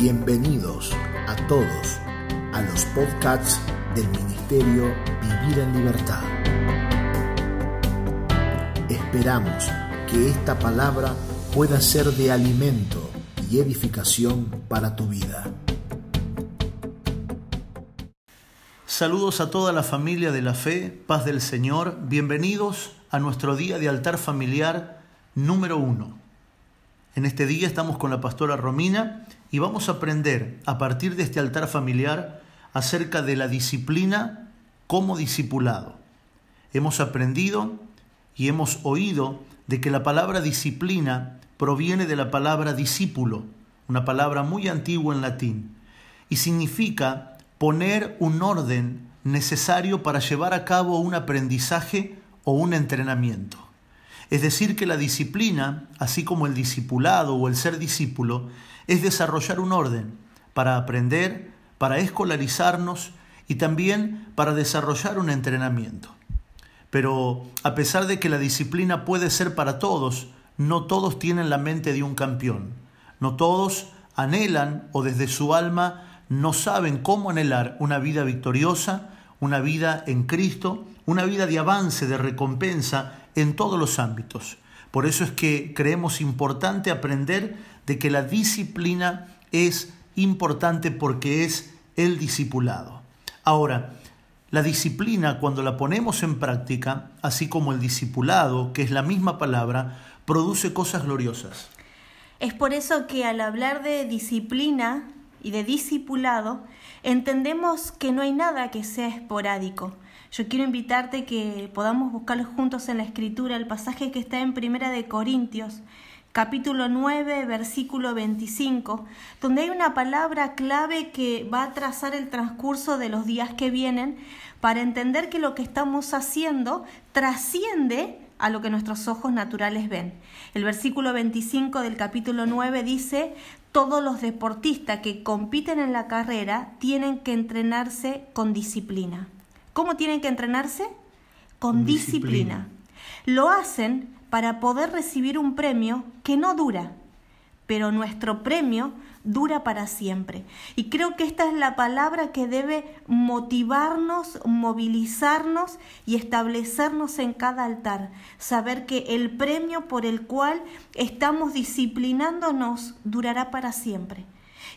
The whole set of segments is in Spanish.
Bienvenidos a todos a los podcasts del Ministerio Vivir en Libertad. Esperamos que esta palabra pueda ser de alimento y edificación para tu vida. Saludos a toda la familia de la fe, paz del Señor, bienvenidos a nuestro día de altar familiar número uno. En este día estamos con la pastora Romina y vamos a aprender a partir de este altar familiar acerca de la disciplina como discipulado. Hemos aprendido y hemos oído de que la palabra disciplina proviene de la palabra discípulo, una palabra muy antigua en latín, y significa poner un orden necesario para llevar a cabo un aprendizaje o un entrenamiento. Es decir, que la disciplina, así como el discipulado o el ser discípulo, es desarrollar un orden para aprender, para escolarizarnos y también para desarrollar un entrenamiento. Pero a pesar de que la disciplina puede ser para todos, no todos tienen la mente de un campeón. No todos anhelan o desde su alma no saben cómo anhelar una vida victoriosa, una vida en Cristo, una vida de avance, de recompensa en todos los ámbitos. Por eso es que creemos importante aprender de que la disciplina es importante porque es el discipulado. Ahora, la disciplina cuando la ponemos en práctica, así como el discipulado, que es la misma palabra, produce cosas gloriosas. Es por eso que al hablar de disciplina y de discipulado, entendemos que no hay nada que sea esporádico. Yo quiero invitarte que podamos buscar juntos en la escritura el pasaje que está en Primera de Corintios, capítulo 9, versículo 25, donde hay una palabra clave que va a trazar el transcurso de los días que vienen para entender que lo que estamos haciendo trasciende a lo que nuestros ojos naturales ven. El versículo 25 del capítulo 9 dice, todos los deportistas que compiten en la carrera tienen que entrenarse con disciplina. ¿Cómo tienen que entrenarse? Con, disciplina. disciplina. Lo hacen para poder recibir un premio que no dura, pero nuestro premio dura para siempre. Y creo que esta es la palabra que debe motivarnos, movilizarnos y establecernos en cada altar. Saber que el premio por el cual estamos disciplinándonos durará para siempre.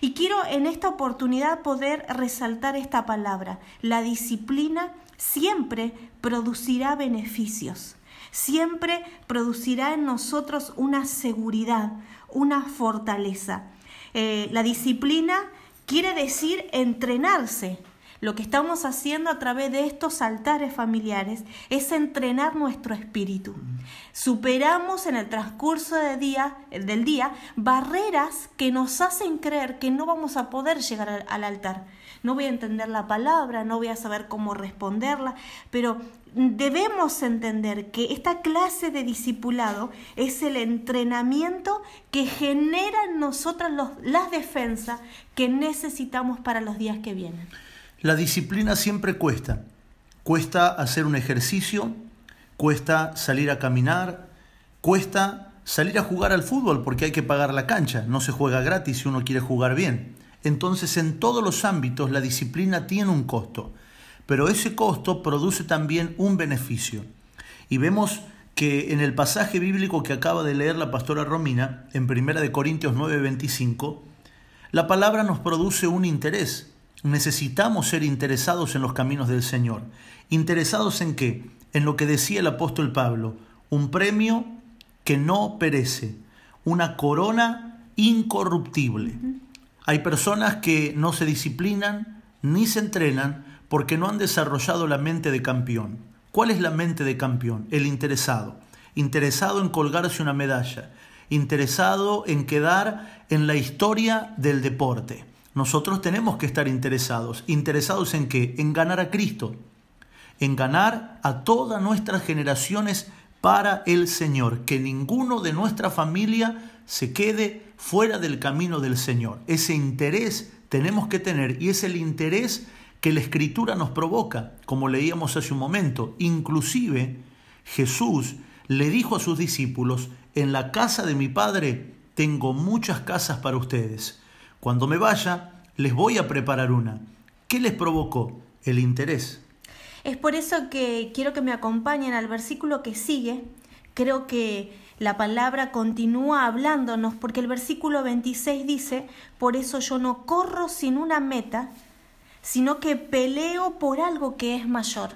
Y quiero en esta oportunidad poder resaltar esta palabra. La disciplina siempre producirá beneficios siempre producirá en nosotros una seguridad, una fortaleza. Eh, la disciplina quiere decir entrenarse. Lo que estamos haciendo a través de estos altares familiares es entrenar nuestro espíritu. Superamos en el transcurso del día, barreras que nos hacen creer que no vamos a poder llegar al altar. No voy a entender la palabra, no voy a saber cómo responderla, pero debemos entender que esta clase de discipulado es el entrenamiento que genera en nosotros las defensas que necesitamos para los días que vienen. La disciplina siempre cuesta. Cuesta hacer un ejercicio, cuesta salir a caminar, cuesta salir a jugar al fútbol porque hay que pagar la cancha, no se juega gratis si uno quiere jugar bien. Entonces en todos los ámbitos la disciplina tiene un costo pero ese costo produce también un beneficio. Y vemos que en el pasaje bíblico que acaba de leer la pastora Romina, en 1 de Corintios 9:25, la palabra nos produce un interés. Necesitamos ser interesados en los caminos del Señor. ¿Interesados en qué? En lo que decía el apóstol Pablo, un premio que no perece, una corona incorruptible. Hay personas que no se disciplinan ni se entrenan porque no han desarrollado la mente de campeón. ¿Cuál es la mente de campeón? El interesado. Interesado en colgarse una medalla. Interesado en quedar en la historia del deporte. Nosotros tenemos que estar interesados. ¿Interesados en qué? En ganar a Cristo. En ganar a todas nuestras generaciones para el Señor. Que ninguno de nuestra familia se quede fuera del camino del Señor. Ese interés tenemos que tener y es el interés que la escritura nos provoca, como leíamos hace un momento. Inclusive Jesús le dijo a sus discípulos, en la casa de mi Padre tengo muchas casas para ustedes. Cuando me vaya, les voy a preparar una. ¿Qué les provocó? El interés. Es por eso que quiero que me acompañen al versículo que sigue. Creo que la palabra continúa hablándonos porque el versículo 26 dice, por eso yo no corro sin una meta, sino que peleo por algo que es mayor.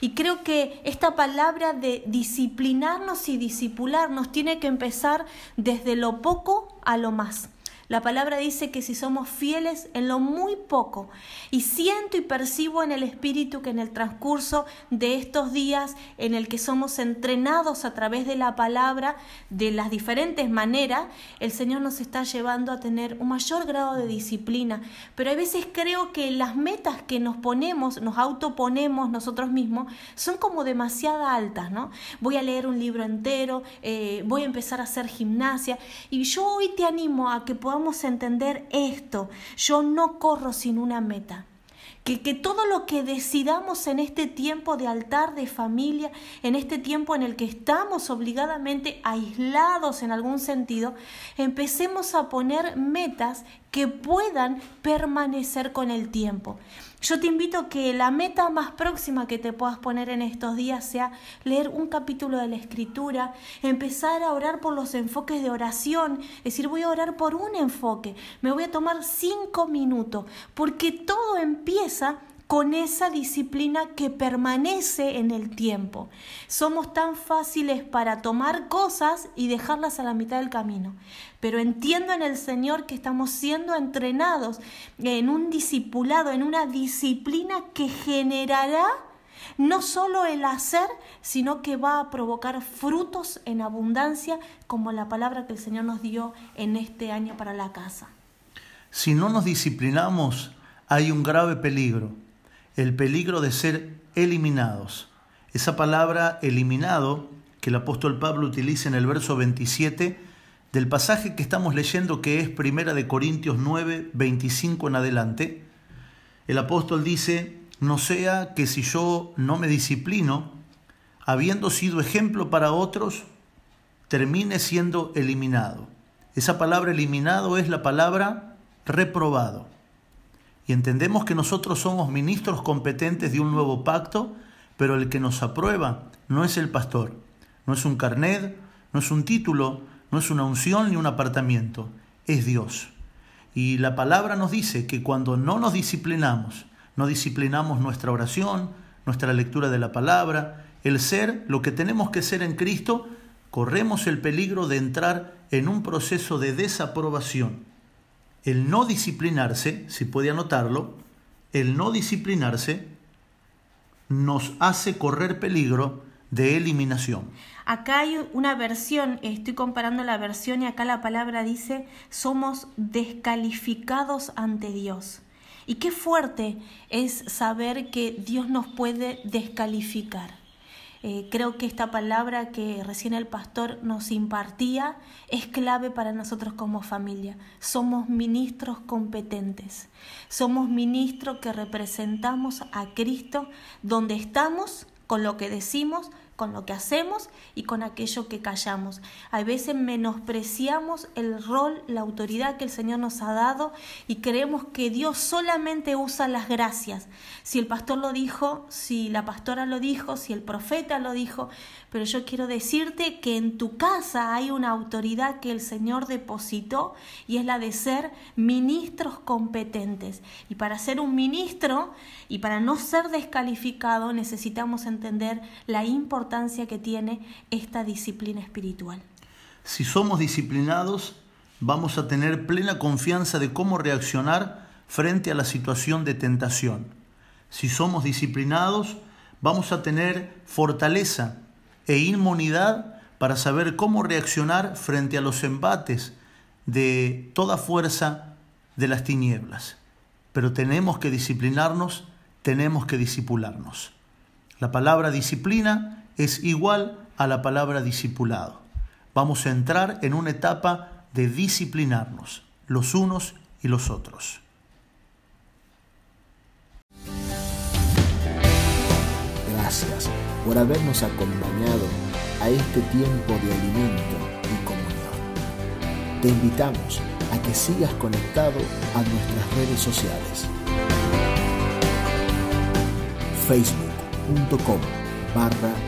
Y creo que esta palabra de disciplinarnos y disipularnos tiene que empezar desde lo poco a lo más. La palabra dice que si somos fieles en lo muy poco, y siento y percibo en el Espíritu que en el transcurso de estos días en el que somos entrenados a través de la palabra de las diferentes maneras, el Señor nos está llevando a tener un mayor grado de disciplina. Pero a veces creo que las metas que nos ponemos, nos autoponemos nosotros mismos, son como demasiado altas, ¿no? Voy a leer un libro entero, eh, voy a empezar a hacer gimnasia, y yo hoy te animo a que podamos a entender esto. Yo no corro sin una meta. Que, que, todo lo que decidamos en este tiempo de altar de familia, en este tiempo en el que estamos obligadamente aislados en algún sentido, empecemos a poner metas que puedan permanecer con el tiempo. Yo te invito a que la meta más próxima que te puedas poner en estos días sea leer un capítulo de la escritura, empezar a orar por los enfoques de oración, es decir, voy a orar por un enfoque, me voy a tomar cinco minutos, porque todo empieza con esa disciplina que permanece en el tiempo. Somos tan fáciles para tomar cosas y dejarlas a la mitad del camino. Pero entiendo en el Señor que estamos siendo entrenados en un discipulado, en una disciplina que generará no solo el hacer, sino que va a provocar frutos en abundancia, como la palabra que el Señor nos dio en este año para la casa. Si no nos disciplinamos, hay un grave peligro el peligro de ser eliminados. Esa palabra eliminado que el apóstol Pablo utiliza en el verso 27 del pasaje que estamos leyendo que es Primera de Corintios 9, 25 en adelante, el apóstol dice, no sea que si yo no me disciplino, habiendo sido ejemplo para otros, termine siendo eliminado. Esa palabra eliminado es la palabra reprobado y entendemos que nosotros somos ministros competentes de un nuevo pacto, pero el que nos aprueba no es el pastor, no es un carnet, no es un título, no es una unción ni un apartamiento, es Dios. Y la palabra nos dice que cuando no nos disciplinamos, no disciplinamos nuestra oración, nuestra lectura de la palabra, el ser lo que tenemos que ser en Cristo, corremos el peligro de entrar en un proceso de desaprobación el no disciplinarse, si puede anotarlo, el no disciplinarse nos hace correr peligro de eliminación. Acá hay una versión, estoy comparando la versión y acá la palabra dice, somos descalificados ante Dios. Y qué fuerte es saber que Dios nos puede descalificar. Eh, creo que esta palabra que recién el pastor nos impartía es clave para nosotros como familia. Somos ministros competentes. Somos ministros que representamos a Cristo donde estamos, con lo que decimos, con lo que hacemos y con aquello que callamos. A veces menospreciamos el rol, la autoridad que el Señor nos ha dado y creemos que Dios solamente usa las gracias. Si el pastor lo dijo, si la pastora lo dijo, si el profeta lo dijo, pero yo quiero decirte que en tu casa hay una autoridad que el Señor depositó y es la de ser ministros competentes. Y para ser un ministro y para no ser descalificado necesitamos entender la importancia que tiene esta disciplina espiritual. Si somos disciplinados, vamos a tener plena confianza de cómo reaccionar frente a la situación de tentación. Si somos disciplinados, vamos a tener fortaleza e inmunidad para saber cómo reaccionar frente a los embates de toda fuerza de las tinieblas. Pero tenemos que disciplinarnos, tenemos que disipularnos. La palabra disciplina es igual a la palabra discipulado. Vamos a entrar en una etapa de disciplinarnos los unos y los otros. Gracias por habernos acompañado a este tiempo de alimento y comunión. Te invitamos a que sigas conectado a nuestras redes sociales. Facebook.com barra